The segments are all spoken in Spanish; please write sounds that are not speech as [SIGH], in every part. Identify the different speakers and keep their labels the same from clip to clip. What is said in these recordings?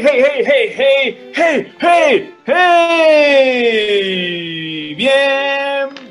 Speaker 1: hey, hey, hey, hey, hey, hey, hey,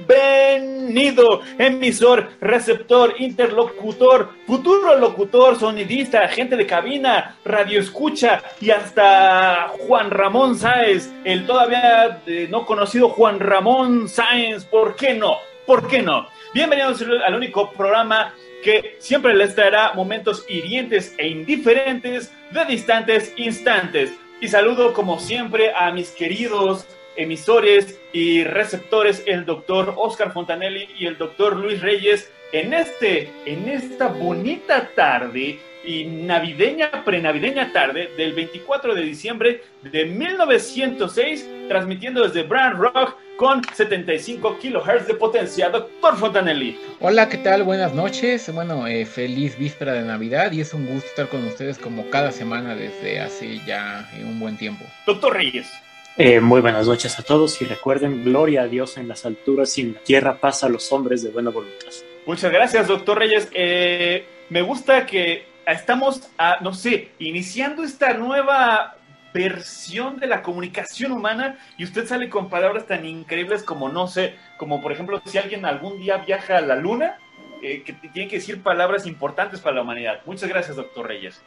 Speaker 1: Bienvenido, emisor, receptor, interlocutor, futuro locutor, sonidista, agente de cabina, radioescucha y hasta Juan Ramón Sáenz, el todavía eh, no conocido Juan Ramón Sáenz. ¿Por qué no? ¿Por qué no? Bienvenidos al único programa que siempre les traerá momentos hirientes e indiferentes de distantes instantes. Y saludo como siempre a mis queridos emisores y receptores, el doctor Oscar Fontanelli y el doctor Luis Reyes, en, este, en esta bonita tarde y navideña, prenavideña tarde del 24 de diciembre de 1906, transmitiendo desde Brand Rock con 75 kilohertz de potencia. Doctor Fontanelli.
Speaker 2: Hola, ¿qué tal? Buenas noches. Bueno, eh, feliz víspera de Navidad y es un gusto estar con ustedes como cada semana desde hace ya eh, un buen tiempo.
Speaker 1: Doctor Reyes.
Speaker 3: Eh, muy buenas noches a todos y recuerden, gloria a Dios en las alturas y en la tierra pasa a los hombres de buena voluntad.
Speaker 1: Muchas gracias, doctor Reyes. Eh, me gusta que estamos, a, no sé, iniciando esta nueva versión de la comunicación humana y usted sale con palabras tan increíbles como, no sé, como por ejemplo, si alguien algún día viaja a la luna, eh, que tiene que decir palabras importantes para la humanidad. Muchas gracias, doctor Reyes.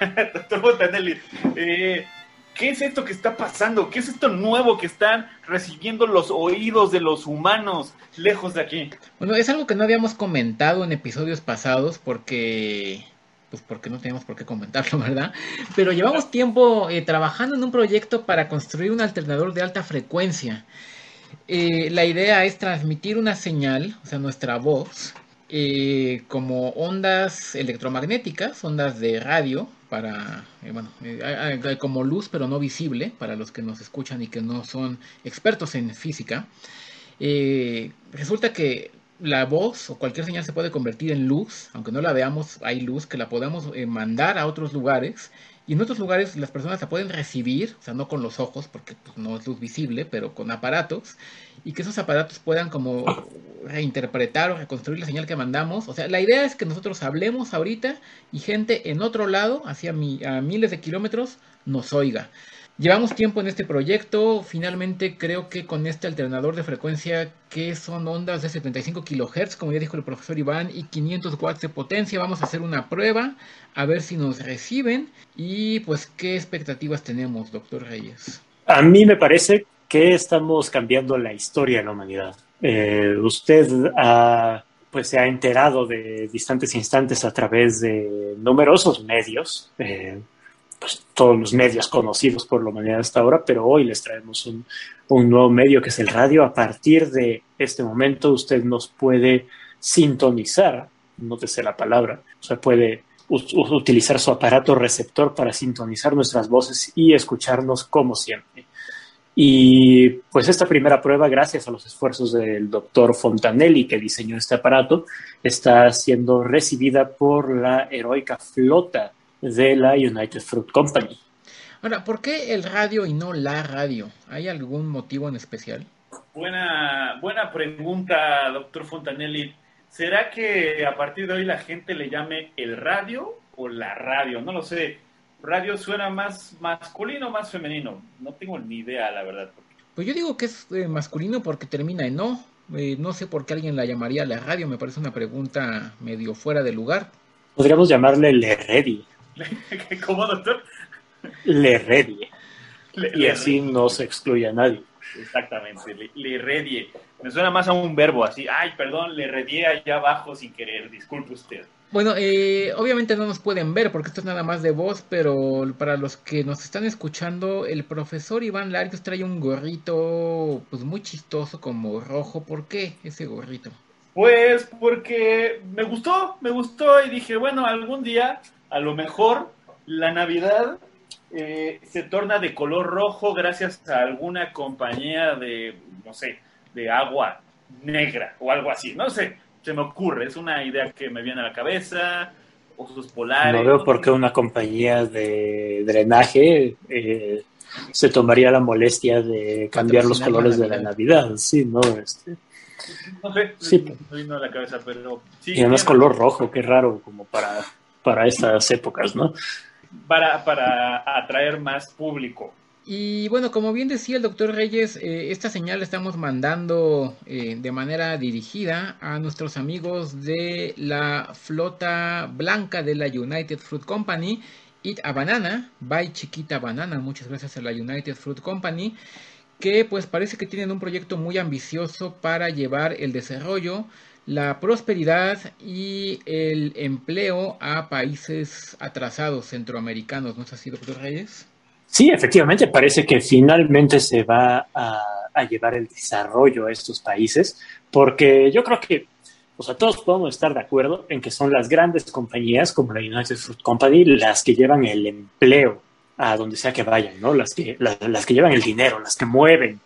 Speaker 1: [LAUGHS] doctor Montanelli, eh, ¿qué es esto que está pasando? ¿Qué es esto nuevo que están recibiendo los oídos de los humanos lejos de aquí?
Speaker 2: Bueno, es algo que no habíamos comentado en episodios pasados porque pues porque no teníamos por qué comentarlo, [LAUGHS] ¿verdad? Pero llevamos tiempo eh, trabajando en un proyecto para construir un alternador de alta frecuencia. Eh, la idea es transmitir una señal, o sea, nuestra voz, eh, como ondas electromagnéticas, ondas de radio, para, eh, bueno, eh, como luz pero no visible, para los que nos escuchan y que no son expertos en física. resulta que la voz o cualquier señal se puede convertir en luz, aunque no la veamos, hay luz que la podamos eh, mandar a otros lugares. Y en otros lugares las personas la pueden recibir, o sea, no con los ojos, porque pues, no es luz visible, pero con aparatos, y que esos aparatos puedan como reinterpretar o reconstruir la señal que mandamos. O sea, la idea es que nosotros hablemos ahorita y gente en otro lado, hacia mi, a miles de kilómetros, nos oiga. Llevamos tiempo en este proyecto, finalmente creo que con este alternador de frecuencia que son ondas de 75 kHz, como ya dijo el profesor Iván, y 500 watts de potencia, vamos a hacer una prueba, a ver si nos reciben y pues qué expectativas tenemos, doctor Reyes.
Speaker 3: A mí me parece que estamos cambiando la historia de la humanidad. Eh, usted ha, pues, se ha enterado de distantes instantes a través de numerosos medios. Eh, pues, todos los medios conocidos por la humanidad hasta ahora, pero hoy les traemos un, un, nuevo medio que es el radio. A partir de este momento usted nos puede sintonizar, nótese la palabra, o sea, puede utilizar su aparato receptor para sintonizar nuestras voces y escucharnos como siempre. Y pues esta primera prueba, gracias a los esfuerzos del doctor Fontanelli que diseñó este aparato, está siendo recibida por la heroica flota de la United Fruit Company.
Speaker 2: Ahora, ¿por qué el radio y no la radio? ¿Hay algún motivo en especial?
Speaker 1: Buena, buena pregunta, doctor Fontanelli. ¿Será que a partir de hoy la gente le llame el radio o la radio? No lo sé. Radio suena más masculino o más femenino. No tengo ni idea, la verdad.
Speaker 2: Pues yo digo que es eh, masculino porque termina en no. Eh, no sé por qué alguien la llamaría la radio. Me parece una pregunta medio fuera de lugar.
Speaker 3: Podríamos llamarle le ready. [LAUGHS]
Speaker 1: ¿Cómo, doctor?
Speaker 3: Le redie. Le, y le así redie. no se excluye a nadie.
Speaker 1: Exactamente, le, le, redie. Me suena más a un verbo así. Ay, perdón, le redie allá abajo sin querer. Disculpe usted.
Speaker 2: Bueno, eh, obviamente no nos pueden ver porque esto es nada más de voz, pero para los que nos están escuchando, el profesor Iván Larios trae un gorrito pues muy chistoso como rojo. ¿Por qué ese gorrito?
Speaker 1: Pues porque me gustó, me gustó y dije, bueno, algún día a lo mejor la Navidad eh, se torna de color rojo gracias a alguna compañía de, no sé, de agua negra o algo así. No sé, se me ocurre, es una idea que me viene a la cabeza, osos polares.
Speaker 3: No veo por qué una compañía de drenaje eh, se tomaría la molestia de cambiar los colores de la Navidad, sí, ¿no? Este,
Speaker 1: no sé,
Speaker 3: Sí.
Speaker 1: me vino a la cabeza, pero sí.
Speaker 3: y además color rojo, qué raro como para, para estas épocas, ¿no?
Speaker 1: Para, para atraer más público.
Speaker 2: Y bueno, como bien decía el doctor Reyes, eh, esta señal la estamos mandando eh, de manera dirigida a nuestros amigos de la flota blanca de la United Fruit Company, Eat a Banana, by Chiquita Banana, muchas gracias a la United Fruit Company, que pues parece que tienen un proyecto muy ambicioso para llevar el desarrollo, la prosperidad y el empleo a países atrasados centroamericanos, ¿no es así, doctor Reyes?
Speaker 3: Sí, efectivamente, parece que finalmente se va a, a llevar el desarrollo a estos países, porque yo creo que, o sea, todos podemos estar de acuerdo en que son las grandes compañías como la United Fruit Company las que llevan el empleo a donde sea que vayan, ¿no? Las que, la- las que llevan el dinero, las que mueven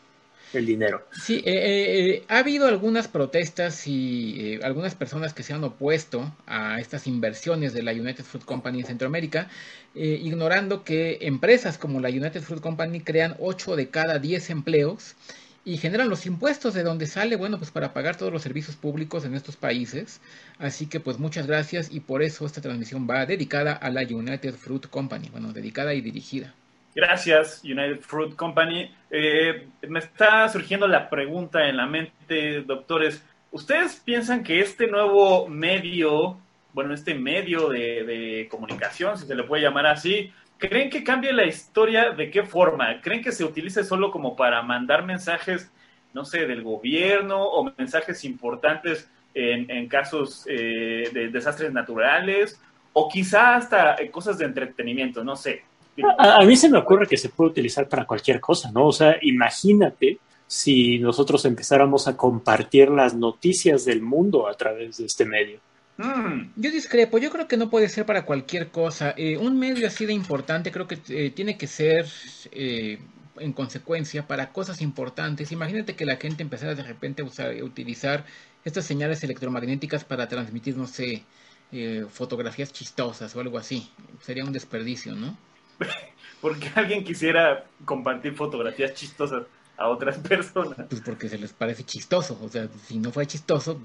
Speaker 3: el dinero.
Speaker 2: Sí, eh, eh, eh, ha habido algunas protestas y eh, algunas personas que se han opuesto a estas inversiones de la United Fruit Company en Centroamérica, eh, ignorando que empresas como la United Fruit Company crean 8 de cada 10 empleos y generan los impuestos de donde sale, bueno, pues para pagar todos los servicios públicos en estos países. Así que pues muchas gracias y por eso esta transmisión va dedicada a la United Fruit Company, bueno, dedicada y dirigida.
Speaker 1: Gracias, United Fruit Company. Eh, me está surgiendo la pregunta en la mente, doctores. ¿Ustedes piensan que este nuevo medio, bueno, este medio de, comunicación, si se le puede llamar así, creen que cambie la historia de qué forma? ¿Creen que se utilice solo como para mandar mensajes, no sé, del gobierno o mensajes importantes en, en casos eh, de desastres naturales? O quizá hasta eh, cosas de entretenimiento, no sé.
Speaker 3: A, a mí se me ocurre que se puede utilizar para cualquier cosa, ¿no? O sea, imagínate si nosotros empezáramos a compartir las noticias del mundo a través de este medio.
Speaker 1: Mm,
Speaker 2: Yo discrepo, yo creo que no puede ser para cualquier cosa. Eh, un medio así de importante creo que eh, tiene que ser eh, en consecuencia para cosas importantes. Imagínate que la gente empezara de repente a usar, a utilizar estas señales electromagnéticas para transmitir, no sé, eh, fotografías chistosas o algo así. Sería un desperdicio, ¿no? [LAUGHS]
Speaker 1: porque alguien quisiera compartir fotografías chistosas a otras personas.
Speaker 2: Pues porque se les parece chistoso. O sea, si no fue chistoso,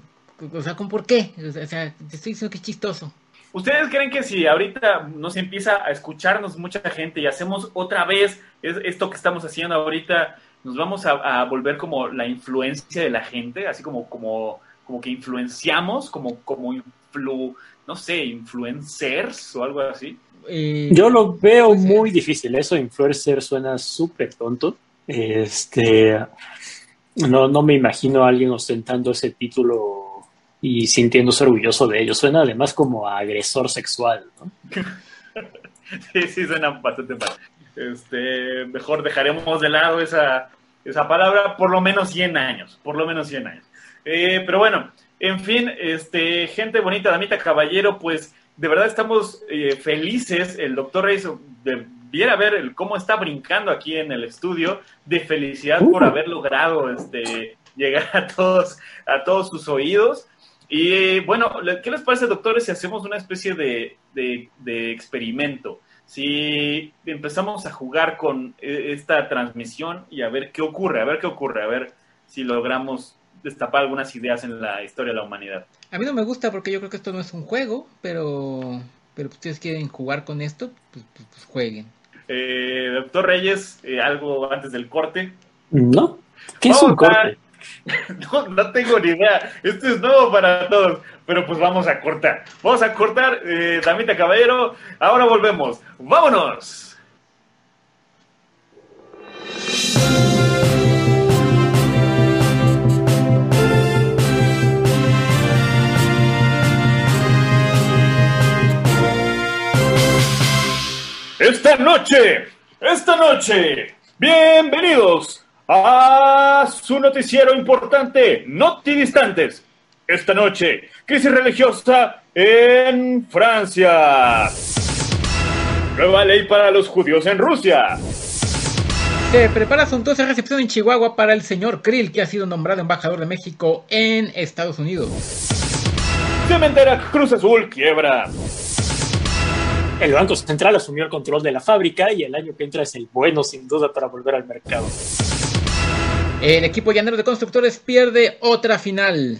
Speaker 2: o sea, ¿con por qué? O sea, te estoy diciendo que es chistoso.
Speaker 1: ¿Ustedes creen que si ahorita nos empieza a escucharnos mucha gente y hacemos otra vez es- esto que estamos haciendo ahorita, nos vamos a, a volver como la influencia de la gente, así como, como, como que influenciamos, como, como influ, no sé, influencers o algo así?
Speaker 2: Eh,
Speaker 3: Yo lo veo
Speaker 2: Pues
Speaker 3: muy difícil. Eso, influencer, suena súper tonto. Este, no, no me imagino a alguien ostentando ese título y sintiéndose orgulloso de ello. Suena además como a agresor sexual, ¿no? [LAUGHS]
Speaker 1: Sí, sí, suena bastante mal. Este, mejor dejaremos de lado esa, esa palabra por lo menos 100 años, por lo menos 100 años. Eh, pero bueno, en fin, este, gente bonita, damita, caballero, pues de verdad estamos eh, felices. El doctor Reyes debiera ver el, cómo está brincando aquí en el estudio de felicidad por
Speaker 3: Uh.
Speaker 1: haber logrado este, llegar a todos, a todos sus oídos. Y eh, bueno, ¿qué les parece, doctores, si hacemos una especie de, de- de experimento? Si empezamos a jugar con eh, esta transmisión y a ver qué ocurre, a ver qué ocurre, a ver si logramos destapar algunas ideas en la historia de la humanidad.
Speaker 2: A mí no me gusta porque yo creo que esto no es un juego, pero pero ustedes quieren jugar con esto, pues, pues- pues jueguen.
Speaker 1: Eh, doctor Reyes, eh, algo antes del corte.
Speaker 3: ¿No? ¿Qué es un corte? [LAUGHS]
Speaker 1: No, no tengo ni idea. Esto es nuevo para todos. Pero pues vamos a cortar. Vamos a cortar, eh, Damita Caballero. Ahora volvemos. ¡Vámonos! Esta noche, esta noche, bienvenidos a su noticiero importante, Notidistantes. Esta noche, crisis religiosa en Francia. Nueva ley para los judíos en Rusia.
Speaker 2: Se prepara suntuosa recepción en Chihuahua para el señor Krill, que ha sido nombrado embajador de México en Estados Unidos.
Speaker 1: Cementera Cruz Azul quiebra.
Speaker 3: El Banco Central asumió el control de la fábrica y el año que entra es el bueno, sin duda, para volver al mercado.
Speaker 2: El equipo llanero de constructores pierde otra final.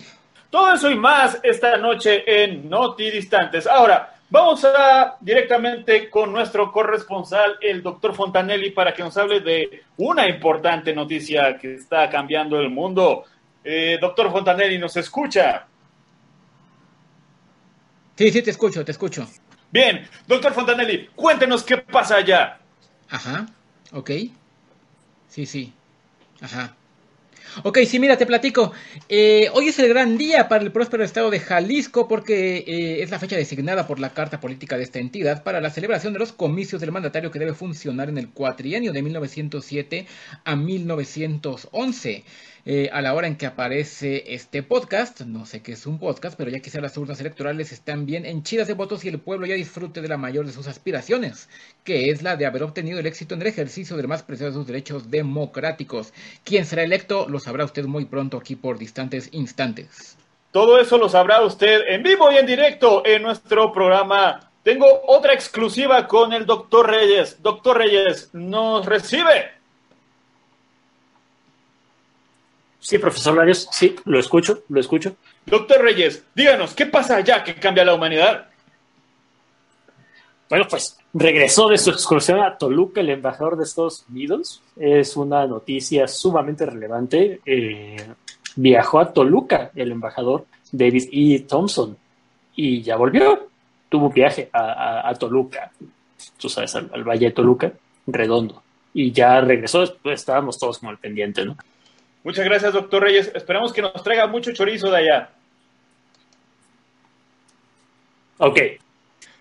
Speaker 1: Todo eso y más esta noche en Noti Distantes. Ahora, vamos a directamente con nuestro corresponsal, el doctor Fontanelli, para que nos hable de una importante noticia que está cambiando el mundo. Eh, doctor Fontanelli, ¿nos escucha?
Speaker 2: Sí, sí, te escucho, te escucho.
Speaker 1: Bien, doctor Fontanelli, cuéntenos qué pasa allá.
Speaker 2: Ajá, ok. Sí, sí. Ajá. Ok, sí, mira, te platico. Eh, hoy es el gran día para el próspero estado de Jalisco porque eh, es la fecha designada por la Carta Política de esta entidad para la celebración de los comicios del mandatario que debe funcionar en el cuatrienio de 1907 a 1911. Eh, a la hora en que aparece este podcast, no sé qué es un podcast, pero ya quizá las urnas electorales están bien henchidas de votos y el pueblo ya disfrute de la mayor de sus aspiraciones, que es la de haber obtenido el éxito en el ejercicio de los más preciosos derechos democráticos. ¿Quién será electo? Lo sabrá usted muy pronto aquí por distantes instantes.
Speaker 1: Todo eso lo sabrá usted en vivo y en directo en nuestro programa. Tengo otra exclusiva con el doctor Reyes. Doctor Reyes, ¿nos recibe?
Speaker 3: Sí, profesor Larios, sí, lo escucho, lo escucho.
Speaker 1: Doctor Reyes, díganos, ¿qué pasa allá que cambia la humanidad?
Speaker 3: Bueno, pues regresó de su excursión a Toluca el embajador de Estados Unidos. Es una noticia sumamente relevante. Eh, viajó a Toluca el embajador David E. Thompson y ya volvió. Tuvo un viaje a, Toluca, tú sabes, al, al, Valle de Toluca, redondo. Y ya regresó, después estábamos todos como al pendiente, ¿no?
Speaker 1: Muchas gracias, doctor Reyes. Esperamos que nos traiga mucho chorizo de allá.
Speaker 3: Ok.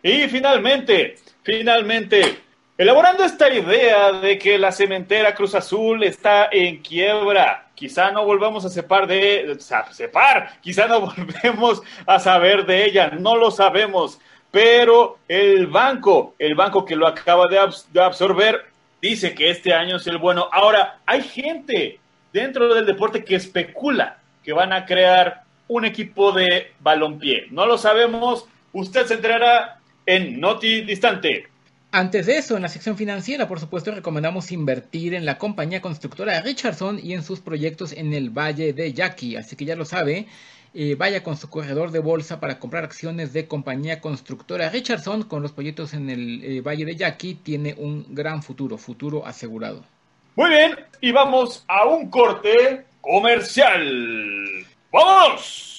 Speaker 1: Y finalmente, finalmente, elaborando esta idea de que la cementera Cruz Azul está en quiebra, quizá no volvamos a separar de separ, quizá no [LAUGHS] volvemos a saber de ella, no lo sabemos, pero el banco, el banco que lo acaba de, de absorber, dice que este año es el bueno. Ahora, hay gente dentro del deporte que especula que van a crear un equipo de balompié. No lo sabemos, usted se enterará en Noti Distante.
Speaker 2: Antes de eso, en la sección financiera, por supuesto, recomendamos invertir en la compañía constructora Richardson y en sus proyectos en el Valle de Yaqui. Así que ya lo sabe, eh, vaya con su corredor de bolsa para comprar acciones de compañía constructora Richardson con los proyectos en el eh, Valle de Yaqui. Tiene un gran futuro, futuro asegurado.
Speaker 1: Muy bien, y vamos a un corte comercial. ¡Vamos!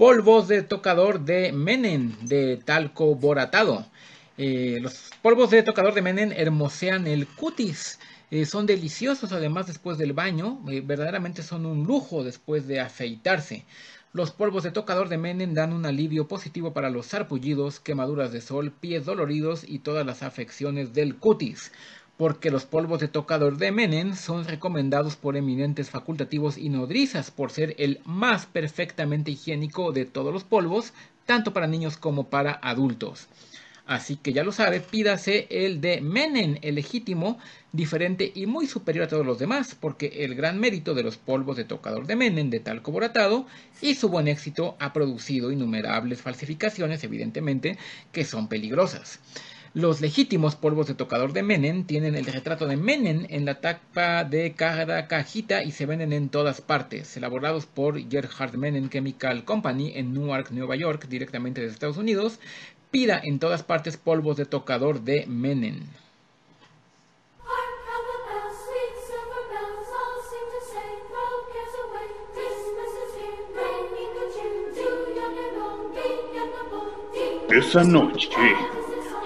Speaker 2: Polvos de tocador de Menen de talco boratado. Eh, los polvos de tocador de Menen hermosean el cutis. Eh, son deliciosos además después del baño. Eh, verdaderamente son un lujo después de afeitarse. Los polvos de tocador de Menen dan un alivio positivo para los sarpullidos, quemaduras de sol, pies doloridos y todas las afecciones del cutis porque los polvos de tocador de Menem son recomendados por eminentes facultativos y nodrizas por ser el más perfectamente higiénico de todos los polvos, tanto para niños como para adultos. Así que ya lo sabe, pídase el de Menem, el legítimo, diferente y muy superior a todos los demás, porque el gran mérito de los polvos de tocador de Menem de talco boratado y su buen éxito ha producido innumerables falsificaciones, evidentemente, que son peligrosas. Los legítimos polvos de tocador de Menem tienen el retrato de Menem en la tapa de cada cajita y se venden en todas partes, elaborados por Gerhard Menem Chemical Company en Newark, Nueva York, directamente de Estados Unidos. Pida en todas partes polvos de tocador de Menem.
Speaker 1: Esa noche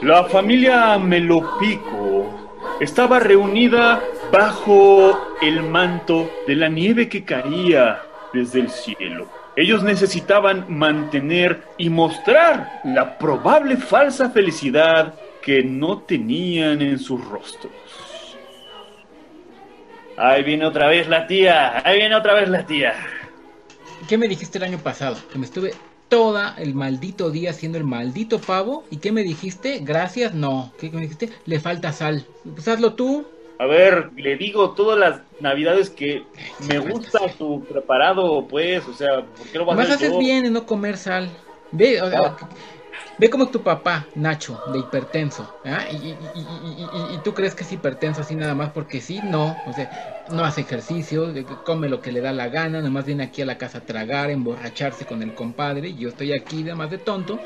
Speaker 1: la familia Melopico estaba reunida bajo el manto de la nieve que caía desde el cielo. Ellos necesitaban mantener y mostrar la probable falsa felicidad que no tenían en sus rostros. Ahí viene otra vez la tía, ahí viene otra vez la tía.
Speaker 2: ¿Qué me dijiste el año pasado? Que me estuve todo el maldito día haciendo el maldito pavo. ¿Y qué me dijiste? Gracias, no. ¿Qué me dijiste? Le falta sal. Pues hazlo tú.
Speaker 1: A ver, le digo todas las navidades que me gusta tu preparado, pues, o sea, ¿por qué lo vas a
Speaker 2: Más
Speaker 1: hacer
Speaker 2: haces
Speaker 1: yo?
Speaker 2: bien en no comer sal. Ve, o sea,
Speaker 1: Ah.
Speaker 2: Ve como tu papá, Nacho, de hipertenso. ¿ah? Y, tú crees que es hipertenso así nada más porque sí, no. O sea, no hace ejercicio, come lo que le da la gana, nada más viene aquí a la casa a tragar, emborracharse con el compadre. Y yo estoy aquí, además de tonto,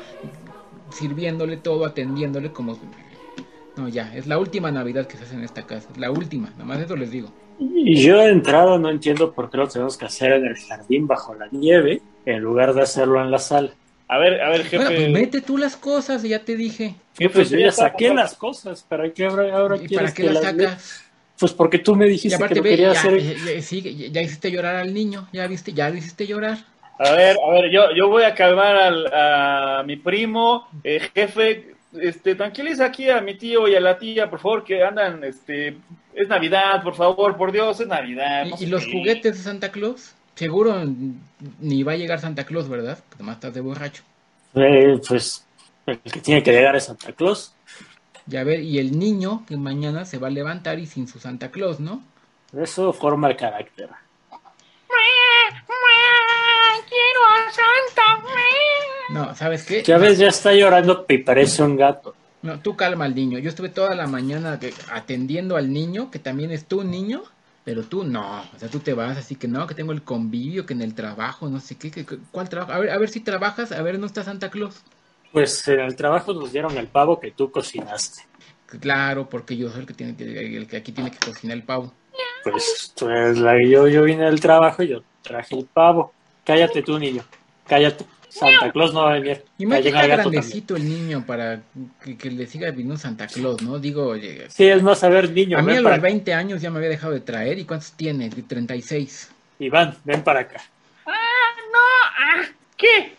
Speaker 2: sirviéndole todo, atendiéndole como. No, ya, es la última Navidad que se hace en esta casa. La última, nada más eso les digo.
Speaker 3: Y yo de entrada no entiendo por qué lo tenemos que hacer en el jardín bajo la nieve en lugar de hacerlo en la sala.
Speaker 1: A ver, a ver, jefe.
Speaker 2: Bueno, pues mete tú las cosas, ya te dije.
Speaker 1: jefe,
Speaker 3: Pues yo
Speaker 1: ya
Speaker 3: saqué las cosas, ¿para qué ahora, ahora
Speaker 2: ¿Y
Speaker 3: quieres
Speaker 2: para qué
Speaker 3: que
Speaker 2: las sacas?
Speaker 3: Pues porque tú me dijiste que lo
Speaker 2: ve,
Speaker 3: quería
Speaker 2: ya,
Speaker 3: hacer.
Speaker 2: ya- ya- sí, ya- ya hiciste llorar al niño, ya viste, ya lo hiciste llorar.
Speaker 1: A ver, a ver, yo, yo voy a calmar al, a mi primo, eh, jefe, este, tranquiliza aquí a mi tío y a la tía, por favor, que andan, este, es Navidad, por favor, por Dios, es Navidad. no
Speaker 2: ¿Y, los juguetes de Santa Claus? Seguro ni va a llegar Santa Claus, ¿verdad? Porque además estás de borracho.
Speaker 3: Eh, pues el que tiene que llegar es Santa Claus.
Speaker 2: Ya ver, y el niño que mañana se va a levantar y sin su Santa Claus, ¿no?
Speaker 3: Eso forma el carácter.
Speaker 4: Quiero a Santa.
Speaker 2: No, ¿sabes qué?
Speaker 3: Que a veces ya está llorando y parece un gato.
Speaker 2: No, tú calma al niño. Yo estuve toda la mañana que- atendiendo al niño, que también es tu niño, pero tú no. O sea, tú te vas así que no, que tengo el convivio, que en el trabajo, no sé qué, que, ¿cuál trabajo? A ver, a ver si trabajas, a ver, ¿no está Santa Claus?
Speaker 3: Pues en el trabajo nos dieron el pavo que tú cocinaste.
Speaker 2: Claro, porque yo soy el que tiene que, el que aquí tiene que cocinar el pavo.
Speaker 3: Pues, pues la, yo, yo vine del trabajo y yo traje el pavo. Cállate tú, niño. Cállate. Santa Claus no va a venir.
Speaker 2: Y más que
Speaker 3: Callen
Speaker 2: está
Speaker 3: al gato también.
Speaker 2: grandecito el niño para que, que le siga viniendo Santa Claus, ¿no? Digo, oye,
Speaker 3: Sí, es más, a ver, niño,
Speaker 2: a mí a los
Speaker 3: para acá.
Speaker 2: 20 años ya me había dejado de traer. ¿Y cuántos tiene? De 36.
Speaker 3: Iván, ven para acá.
Speaker 4: Ah, no. Ah, ¿Qué?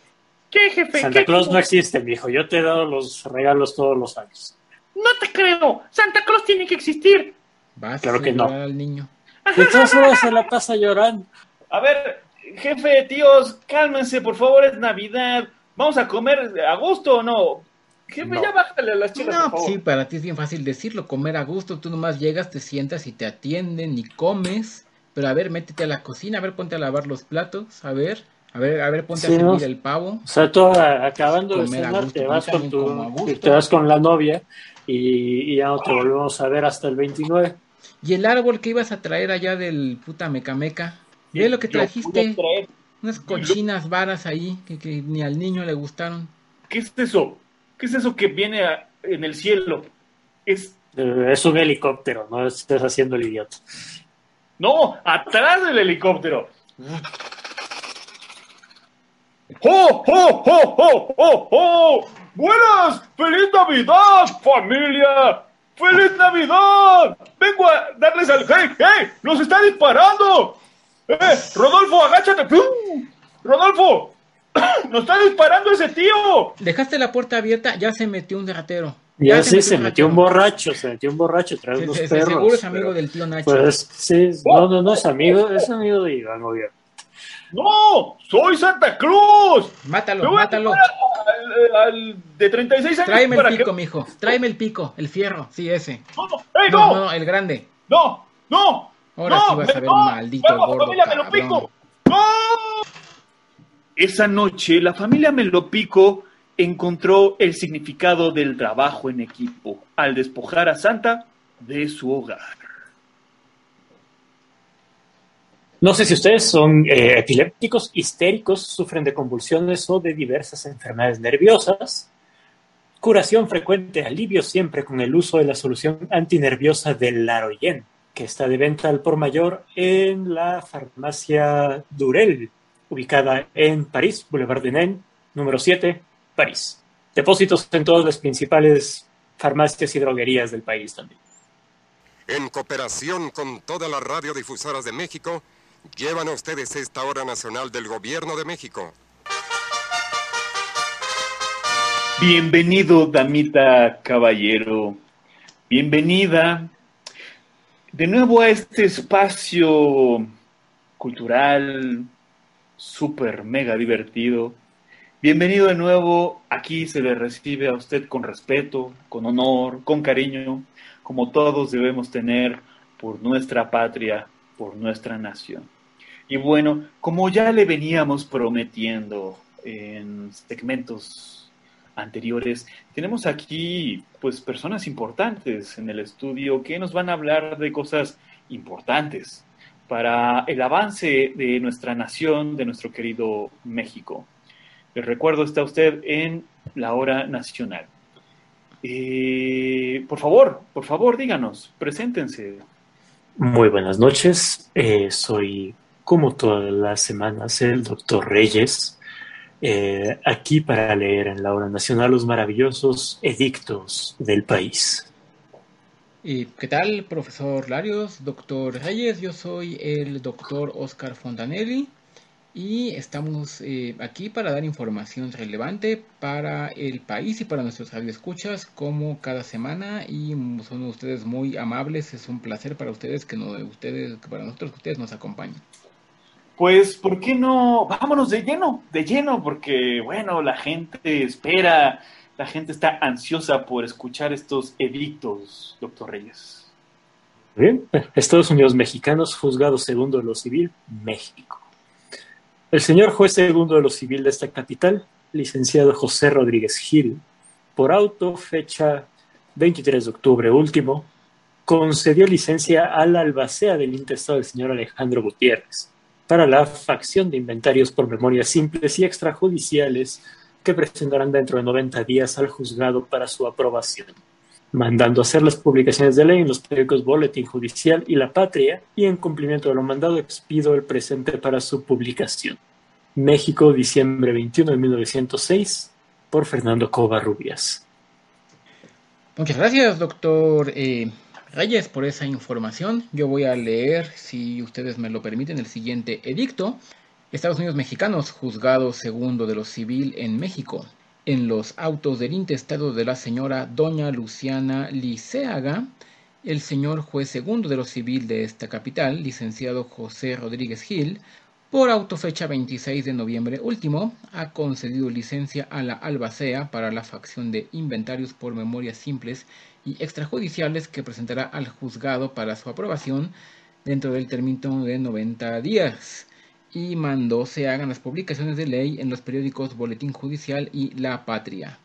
Speaker 4: ¿Qué, jefe?
Speaker 3: Santa
Speaker 4: ¿Qué?
Speaker 3: Claus no existe, mijo. Yo te he dado los regalos todos los años.
Speaker 4: No te creo. Santa Claus tiene que existir.
Speaker 2: Vas
Speaker 3: Claro
Speaker 2: a
Speaker 3: que no.
Speaker 2: al niño. [LAUGHS]
Speaker 3: De todas formas se la pasa llorando.
Speaker 1: A ver, jefe, tíos, cálmense, por favor, es Navidad. Vamos a comer a gusto o no. Jefe,
Speaker 3: No.
Speaker 1: ya bájale a las chicas,
Speaker 2: No,
Speaker 1: por favor.
Speaker 2: sí, para ti es bien fácil decirlo, comer a gusto, tú nomás llegas, te sientas y te atienden y comes, pero a ver, métete a la cocina, a ver, ponte a lavar los platos, a ver, a ver, a ver, ponte
Speaker 3: Sí,
Speaker 2: a
Speaker 3: ¿no?
Speaker 2: servir el pavo.
Speaker 3: O sea, tú a- acabando de
Speaker 2: Comer a
Speaker 3: cenar,
Speaker 2: gusto,
Speaker 3: te vas con tu,
Speaker 2: como a gusto.
Speaker 3: te vas con la novia y, y ya no te volvemos a ver hasta el 29.
Speaker 2: Y el árbol que ibas a traer allá del puta mecameca, ve lo que trajiste, unas cochinas varas ahí que, que ni al niño le gustaron.
Speaker 1: ¿Qué es eso? ¿Qué es eso que viene a- en el cielo? Es.
Speaker 3: Eh, Es un helicóptero, no estés haciendo el idiota.
Speaker 1: No, atrás del helicóptero. ¡Oh, oh, oh, oh, oh, oh! ¡Buenas! ¡Feliz Navidad, familia! ¡Feliz Navidad! Vengo a darles al... ¡Hey, hey! ¡Nos está disparando! ¡Eh! ¡Rodolfo, agáchate! ¡Pum! ¡Rodolfo! [COUGHS] ¡Nos está disparando ese tío!
Speaker 2: Dejaste la puerta abierta, ya se metió un ratero.
Speaker 3: Ya sí, se
Speaker 2: un
Speaker 3: metió un borracho, se metió un borracho, trae
Speaker 2: Se-
Speaker 3: unos
Speaker 2: se-
Speaker 3: perros.
Speaker 2: seguro es amigo
Speaker 3: pero-
Speaker 2: del tío Nacho.
Speaker 3: Pues sí, no, no, no es amigo, es amigo de Iván, obviamente.
Speaker 1: ¡No! ¡Soy Santa Cruz!
Speaker 2: Mátalo,
Speaker 1: ¡Me voy a
Speaker 2: mátalo.
Speaker 1: llevar al, al de 36 años
Speaker 2: Tráeme el
Speaker 1: que-
Speaker 2: pico, mijo. Tráeme el pico, el fierro, sí, ese.
Speaker 1: ¡No, no! ¡Ey,
Speaker 2: No,
Speaker 1: no!
Speaker 2: no, el grande.
Speaker 1: ¡No! ¡No!
Speaker 2: Ahora
Speaker 1: ¡No!
Speaker 2: sí vas a ver,
Speaker 1: no,
Speaker 2: maldito
Speaker 1: ¡Vamos,
Speaker 2: gordo
Speaker 1: familia
Speaker 2: cabrón.
Speaker 1: Melopico! ¡No! Esa noche, la familia Melopico encontró el significado del trabajo en equipo al despojar a Santa de su hogar.
Speaker 3: No sé si ustedes son eh, epilépticos, histéricos, sufren de convulsiones o de diversas enfermedades nerviosas. Curación frecuente, alivio siempre con el uso de la solución antinerviosa del Laroyen, que está de venta al por mayor en la farmacia Durel, ubicada en París, Boulevard de Nain, número 7, París. Depósitos en todas las principales farmacias y droguerías del país también.
Speaker 5: En cooperación con todas las radiodifusoras de México, llevan a ustedes esta hora nacional del Gobierno de México.
Speaker 1: Bienvenido, damita caballero. Bienvenida de nuevo a este espacio cultural súper mega divertido Bienvenido de nuevo. Aquí se le recibe a usted con respeto, con honor, con cariño, como todos debemos tener por nuestra patria, por nuestra nación. Y bueno, como ya le veníamos prometiendo en segmentos anteriores, tenemos aquí pues personas importantes en el estudio que nos van a hablar de cosas importantes para el avance de nuestra nación, de nuestro querido México. Les recuerdo, está usted en la hora nacional. Eh, por favor, por favor, díganos, preséntense.
Speaker 3: Muy buenas noches. Eh, soy, como todas las semanas, el doctor Reyes, eh, aquí para leer en la hora nacional los maravillosos edictos del país.
Speaker 2: ¿Y qué tal, profesor Larios, doctor Reyes? Yo soy el doctor Oscar Fontanelli y estamos eh, aquí para dar información relevante para el país y para nuestros radioescuchas como cada semana y son ustedes muy amables, es un placer para ustedes que no ustedes para nosotros que ustedes nos acompañen.
Speaker 1: Pues, ¿por qué no? Vámonos de lleno, de lleno, porque, bueno, la gente espera, la gente está ansiosa por escuchar estos edictos, doctor Reyes.
Speaker 3: Bien, Estados Unidos mexicanos, juzgado segundo de lo civil, México. El señor juez segundo de lo civil de esta capital, licenciado José Rodríguez Gil, por auto fecha 23 de octubre último, concedió licencia a la albacea del intestado del señor Alejandro Gutiérrez para la facción de inventarios por memorias simples y extrajudiciales que presentarán dentro de 90 días al juzgado para su aprobación, mandando hacer las publicaciones de ley en los periódicos Boletín Judicial y La Patria, y en cumplimiento de lo mandado expido el presente para su publicación. México, diciembre 21 de 1906, por Fernando Covarrubias.
Speaker 2: Muchas gracias, doctor eh, Reyes, por esa información. Yo voy a leer, si ustedes me lo permiten, el siguiente edicto. Estados Unidos Mexicanos, juzgado segundo de lo civil en México. En los autos del intestado de la señora doña Luciana Liceaga, el señor juez segundo de lo civil de esta capital, licenciado José Rodríguez Gil, por autofecha 26 de noviembre último, ha concedido licencia a la albacea para la facción de inventarios por memorias simples y extrajudiciales que presentará al juzgado para su aprobación dentro del término de 90 días y mandó se hagan las publicaciones de ley en los periódicos Boletín Judicial y La Patria.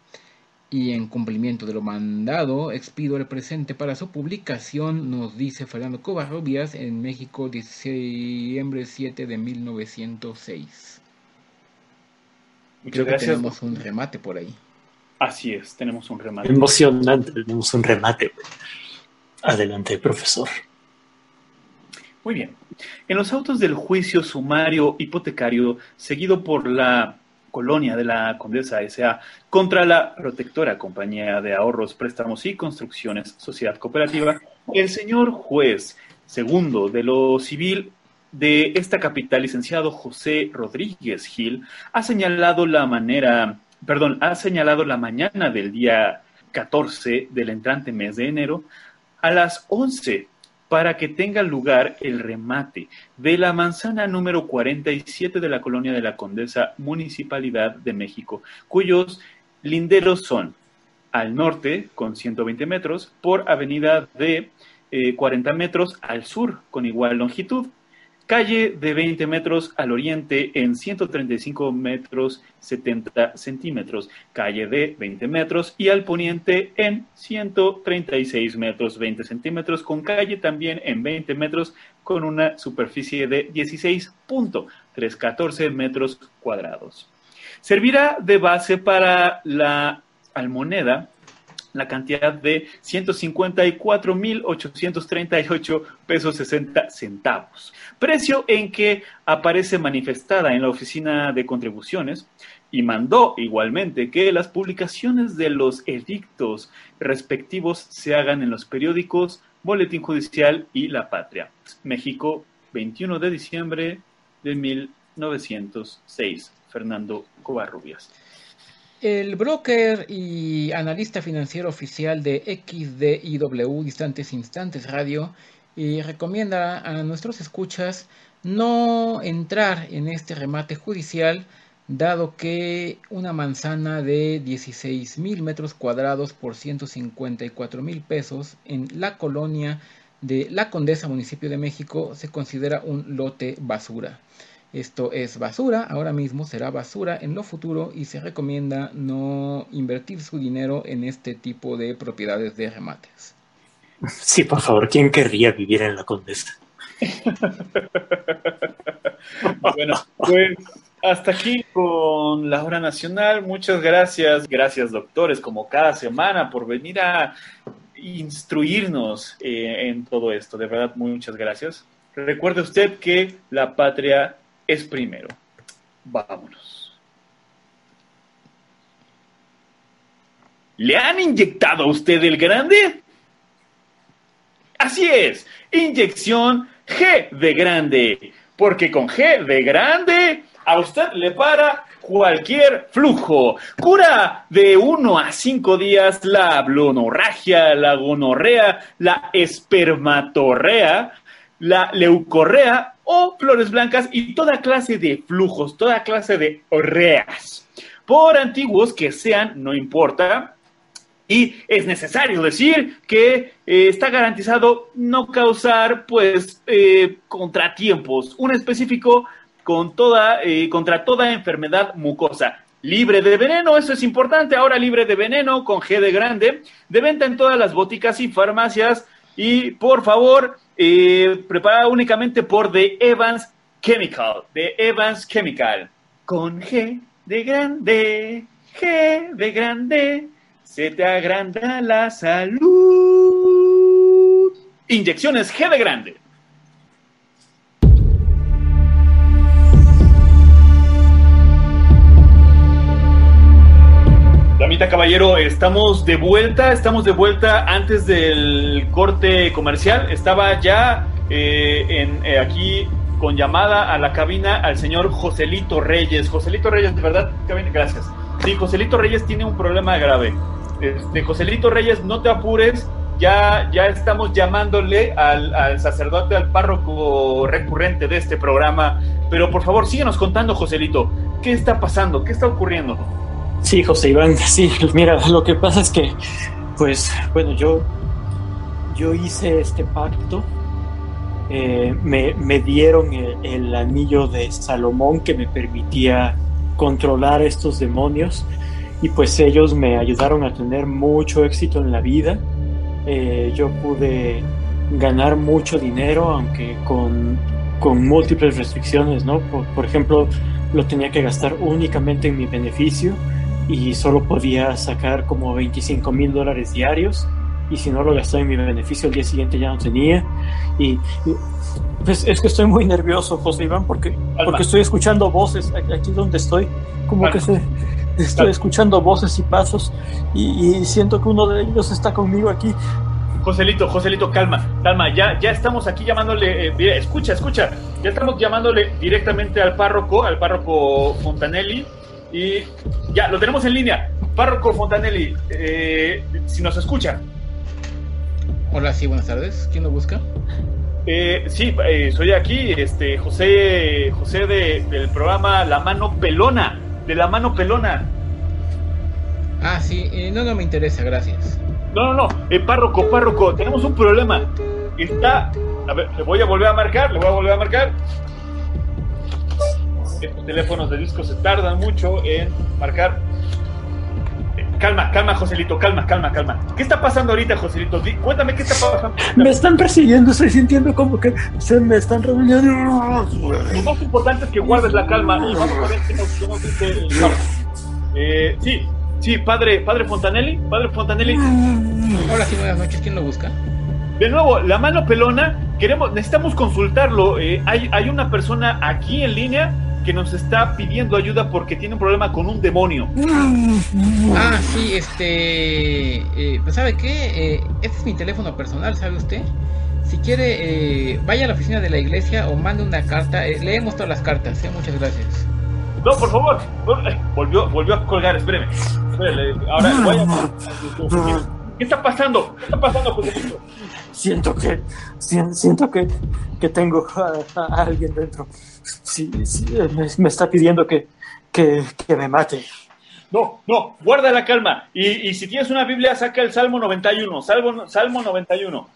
Speaker 2: Y en cumplimiento de lo mandado, expido el presente para su publicación, nos dice Fernando Covarrubias en México, diciembre 7 de 1906. Muchas Creo gracias. que tenemos un remate por ahí.
Speaker 1: Así es, tenemos un remate.
Speaker 3: Emocionante, tenemos un remate. Adelante, profesor.
Speaker 1: Muy bien. En los autos del juicio sumario hipotecario seguido por la colonia de la Condesa S.A. contra la protectora Compañía de Ahorros, Préstamos y Construcciones Sociedad Cooperativa, el señor juez segundo de lo civil de esta capital, licenciado José Rodríguez Gil, ha señalado la manera perdón, ha señalado la mañana del día 14 del entrante mes de enero a las 11 para que tenga lugar el remate de la manzana número 47 de la colonia de la Condesa, Municipalidad de México, cuyos linderos son al norte con 120 metros por avenida de 40 eh, metros al sur con igual longitud calle de 20 metros al oriente en 135 metros 70 centímetros, calle de 20 metros y al poniente en 136 metros 20 centímetros, con calle también en 20 metros con una superficie de 16.314 metros cuadrados. Servirá de base para la almoneda la cantidad de 154.838 pesos 60 centavos. Precio en que aparece manifestada en la oficina de contribuciones y mandó igualmente que las publicaciones de los edictos respectivos se hagan en los periódicos Boletín Judicial y La Patria. México, 21 de diciembre de 1906. Fernando Covarrubias.
Speaker 2: El broker y analista financiero oficial de XDIW, Distantes Instantes Radio, y recomienda a nuestros escuchas no entrar en este remate judicial dado que una manzana de 16 mil metros cuadrados por 154 mil pesos en la colonia de La Condesa, municipio de México, se considera un lote basura. Esto es basura, ahora mismo será basura en lo futuro y se recomienda no invertir su dinero en este tipo de propiedades de remates.
Speaker 3: Sí, por favor, ¿quién querría vivir en la Condesa? [LAUGHS]
Speaker 1: bueno, pues hasta aquí con la hora nacional. Muchas gracias. Gracias, doctores, como cada semana, por venir a instruirnos eh, en todo esto. De verdad, muchas gracias. Recuerde usted que la patria es primero. Vámonos. ¿Le han inyectado a usted el grande? Así es, inyección G de grande, porque con G de grande a usted le para cualquier flujo. Cura de 1 a 5 días la blonorragia, la gonorrea, la espermatorrea, la leucorrea o flores blancas y toda clase de flujos, toda clase de orreas. Por antiguos que sean, no importa, y es necesario decir que eh, está garantizado no causar pues eh, contratiempos, un específico eh, contra toda enfermedad mucosa. Libre de veneno, eso es importante, ahora libre de veneno con G de grande, de venta en todas las boticas y farmacias y por favor, preparada únicamente por The Evans Chemical, The Evans Chemical, con G de grande, G de grande se te agranda la salud. Inyecciones G de grande. Damita Caballero, estamos de vuelta, estamos de vuelta antes del corte comercial. Estaba ya eh, en, eh, aquí con llamada a la cabina al señor Joselito Reyes. Joselito Reyes, de verdad, gracias. Sí, Joselito Reyes tiene un problema grave este, Joselito Reyes, no te apures, ya, ya estamos llamándole al, sacerdote, al párroco recurrente de este programa, pero por favor síguenos contando, Joselito, ¿qué está pasando? ¿Qué está ocurriendo?
Speaker 3: Sí, José Iván, [LAUGHS] sí, mira, lo que pasa es que, pues, bueno, yo, yo hice este pacto, eh, me, me, dieron el anillo de Salomón que me permitía controlar estos demonios y pues ellos me ayudaron a tener mucho éxito en la vida. Eh, yo pude ganar mucho dinero, aunque con, con múltiples restricciones, ¿no? Por, por, ejemplo, lo tenía que gastar únicamente en mi beneficio y solo podía sacar como 25 mil dólares diarios y si no lo gastaba en mi beneficio el día siguiente ya no tenía. Y, pues es que estoy muy nervioso José Iván porque, porque estoy escuchando voces aquí donde estoy como que se Estoy escuchando voces y pasos y, siento que uno de ellos está conmigo aquí.
Speaker 1: Joselito, Joselito, calma, calma, ya, ya estamos aquí llamándole, eh, escucha, escucha, ya estamos llamándole directamente al párroco, al párroco Fontanelli, y ya, lo tenemos en línea. Párroco Fontanelli, eh, si nos escucha.
Speaker 2: Hola, sí, buenas tardes. ¿Quién lo busca?
Speaker 1: Eh, sí, soy aquí, este, José, José del programa La Mano Pelona de la mano pelona.
Speaker 2: Ah, sí, eh, no, no me interesa, gracias.
Speaker 1: No, no, no, eh, párroco, párroco, tenemos un problema. Está, a ver, le voy a volver a marcar, le voy a volver a marcar. Estos teléfonos de disco se tardan mucho en marcar. Calma, calma, Joselito, calma, calma, calma. ¿Qué está pasando ahorita, Joselito? cuéntame qué está pasando.
Speaker 3: Me están persiguiendo, estoy sintiendo como que se me están reuniendo.
Speaker 1: Lo más importante es que guardes la calma y vamos a ver qué nos, dice el eh, Sí, sí, padre, padre Fontanelli, padre Fontanelli.
Speaker 2: Hola, sí, buenas noches. ¿Quién lo busca?
Speaker 1: De nuevo, la mano pelona, queremos, necesitamos consultarlo. Eh, hay, hay una persona aquí en línea que nos está pidiendo ayuda porque tiene un problema con un demonio.
Speaker 2: Ah, sí, este... Eh, pues, ¿Sabe qué? Eh, este es mi teléfono personal, ¿sabe usted? Si quiere, eh, vaya a la oficina de la iglesia o mande una carta. leemos todas las cartas, ¿eh? Muchas gracias.
Speaker 1: No, por favor. volvió, volvió a colgar, espéreme. ahora vaya. ¿Qué está pasando? ¿Qué está pasando, José
Speaker 3: Siento que, siento que, que tengo a alguien dentro sí, sí, me, está pidiendo que, que, que me mate.
Speaker 1: No, no, guarda la calma. Y, y si tienes una Biblia, saca el Salmo 91. Salmo, Salmo 91.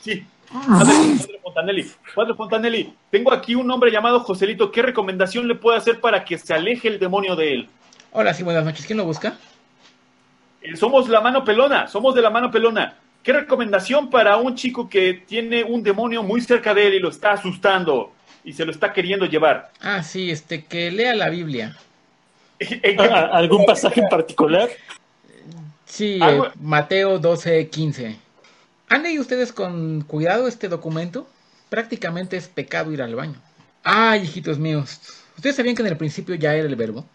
Speaker 1: Sí. Padre, Padre Fontanelli, Padre Fontanelli, tengo aquí un hombre llamado Joselito. ¿Qué recomendación le puedo hacer para que se aleje el demonio de él?
Speaker 2: Hola, sí, buenas noches. ¿Quién lo busca?
Speaker 1: Eh, somos la mano pelona, somos de la mano pelona. ¿Qué recomendación para un chico que tiene un demonio muy cerca de él y lo está asustando y se lo está queriendo llevar?
Speaker 2: Ah, sí, este, que lea la Biblia.
Speaker 1: ¿En [LAUGHS] qué-
Speaker 3: Ah, ¿Algún pasaje en particular?
Speaker 2: Sí,
Speaker 1: Algo-
Speaker 2: eh, Mateo 12, 15. ¿Han leído ustedes con cuidado este documento? Prácticamente es pecado ir al baño. Ay, hijitos míos. ¿Ustedes sabían que en el principio ya era el verbo?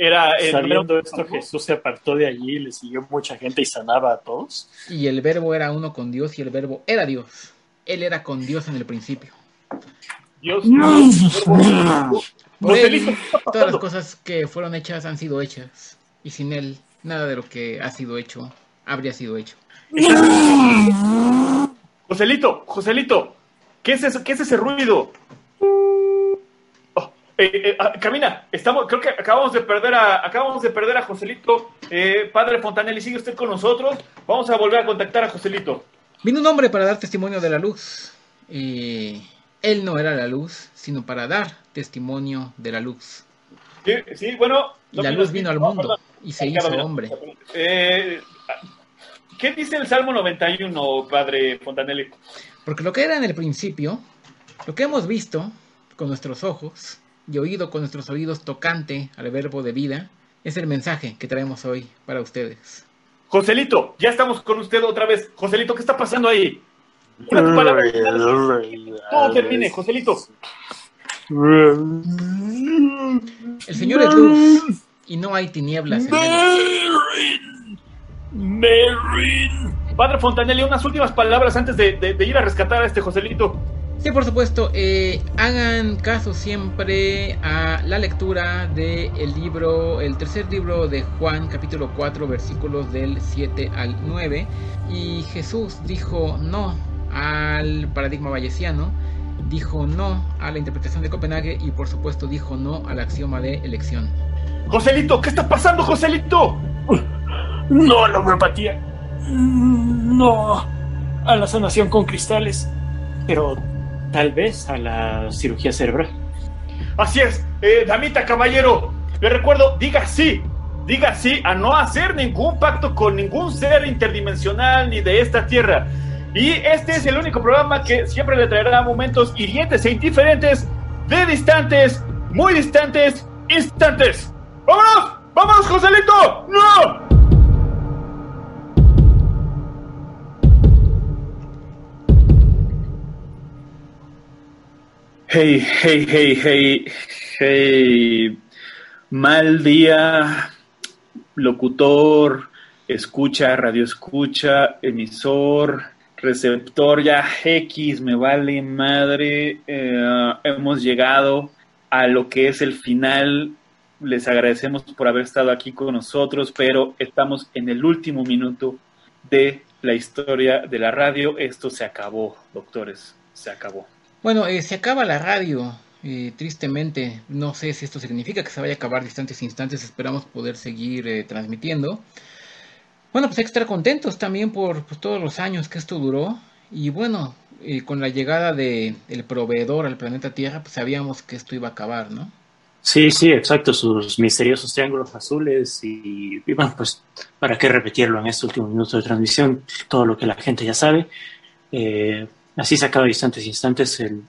Speaker 1: Era, eh,
Speaker 3: Sabiendo
Speaker 1: era-
Speaker 3: esto, Jesús se apartó de allí y le siguió mucha gente y sanaba a todos.
Speaker 2: Y el verbo era uno con Dios y el verbo era Dios. Él era con Dios en el principio.
Speaker 1: Dios.
Speaker 2: Por él,
Speaker 1: Joselito, ¿qué está
Speaker 2: todas las cosas que fueron hechas han sido hechas. Y sin él, nada de lo que ha sido hecho habría sido hecho.
Speaker 1: Joselito, Joselito, ¿qué es, eso, ¿qué es ese ruido? Eh, eh, ah, Camina, estamos, creo que acabamos de perder a, acabamos de perder a Joselito. Eh, padre Fontanelli, ¿sigue usted con nosotros? Vamos a volver a contactar a Joselito.
Speaker 2: Vino un hombre para dar testimonio de la luz. Eh, él no era la luz, sino para dar testimonio de la luz.
Speaker 1: Sí, sí, bueno.
Speaker 2: Y la luz
Speaker 1: no,
Speaker 2: vino al mundo y se hizo hombre.
Speaker 1: Eh, ¿Qué dice el Salmo 91, padre Fontanelli?
Speaker 2: Porque lo que era en el principio, lo que hemos visto con nuestros ojos y oído con nuestros oídos tocante al verbo de vida, es el mensaje que traemos hoy para ustedes.
Speaker 1: Joselito, ya estamos con usted otra vez. Joselito, ¿qué está pasando ahí? Una palabra. Todo termine, Joselito.
Speaker 2: El Señor es luz y no hay tinieblas en él.
Speaker 1: Padre Fontanelli, unas últimas palabras antes de, de- de ir a rescatar a este Joselito.
Speaker 2: Sí, por supuesto, eh, hagan caso siempre a la lectura del libro, el tercer libro de Juan, capítulo 4, versículos del 7 al 9. Y Jesús dijo no al paradigma bayesiano, dijo no a la interpretación de Copenhague y por supuesto dijo no al axioma de elección.
Speaker 1: Joselito, ¿qué está pasando, Joselito?
Speaker 3: No a la homeopatía. No a la sanación con cristales. Pero tal vez a la cirugía cerebral.
Speaker 1: Así es, eh, damita caballero. Le recuerdo, diga sí. Diga sí a no hacer ningún pacto con ningún ser interdimensional ni de esta tierra. Y este es el único programa que siempre le traerá momentos hirientes e indiferentes de distantes, muy distantes, instantes. ¡Vámonos! ¡Vámonos, Joselito! ¡No! Hey, hey, hey, hey, hey. Mal día, locutor, escucha, radio escucha, emisor, receptor, ya X, me vale madre. Eh, hemos llegado a lo que es el final. Les agradecemos por haber estado aquí con nosotros, pero estamos en el último minuto de la historia de la radio. Esto se acabó, doctores, se acabó.
Speaker 2: Bueno, eh, se acaba la radio, eh, tristemente. No sé si esto significa que se vaya a acabar distantes instantes. Esperamos poder seguir eh, transmitiendo. Bueno, pues hay que estar contentos también por pues, todos los años que esto duró. Y bueno, eh, con la llegada del proveedor al planeta Tierra, pues sabíamos que esto iba a acabar, ¿no?
Speaker 3: Sí, sí, exacto, sus misteriosos triángulos azules y, y bueno, pues para qué repetirlo en este último minuto de transmisión, todo lo que la gente ya sabe. Eh, así se acaba Distantes Instantes, el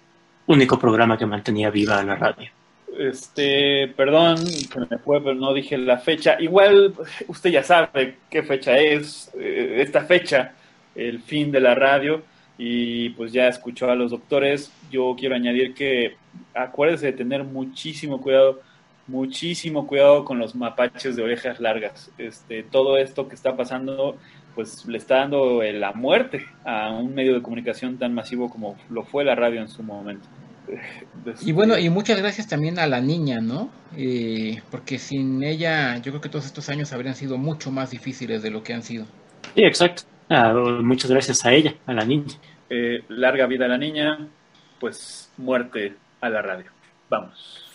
Speaker 3: único programa que mantenía viva la radio.
Speaker 1: Este, perdón, se me fue, pero no dije la fecha. Igual usted ya sabe qué fecha es, eh, esta fecha, el fin de la radio. Y pues ya escuchó a los doctores. Yo quiero añadir que acuérdese de tener muchísimo cuidado, muchísimo cuidado con los mapaches de orejas largas. Este, todo esto que está pasando, pues le está dando eh, la muerte a un medio de comunicación tan masivo como lo fue la radio en su momento. [LAUGHS]
Speaker 2: Y bueno, y muchas gracias también a la niña, ¿no? Eh, porque sin ella, yo creo que todos estos años habrían sido mucho más difíciles de lo que han sido.
Speaker 3: Sí, exacto. Ah, muchas gracias a ella, a la niña.
Speaker 1: Eh, larga vida a la niña, pues muerte a la radio. Vamos.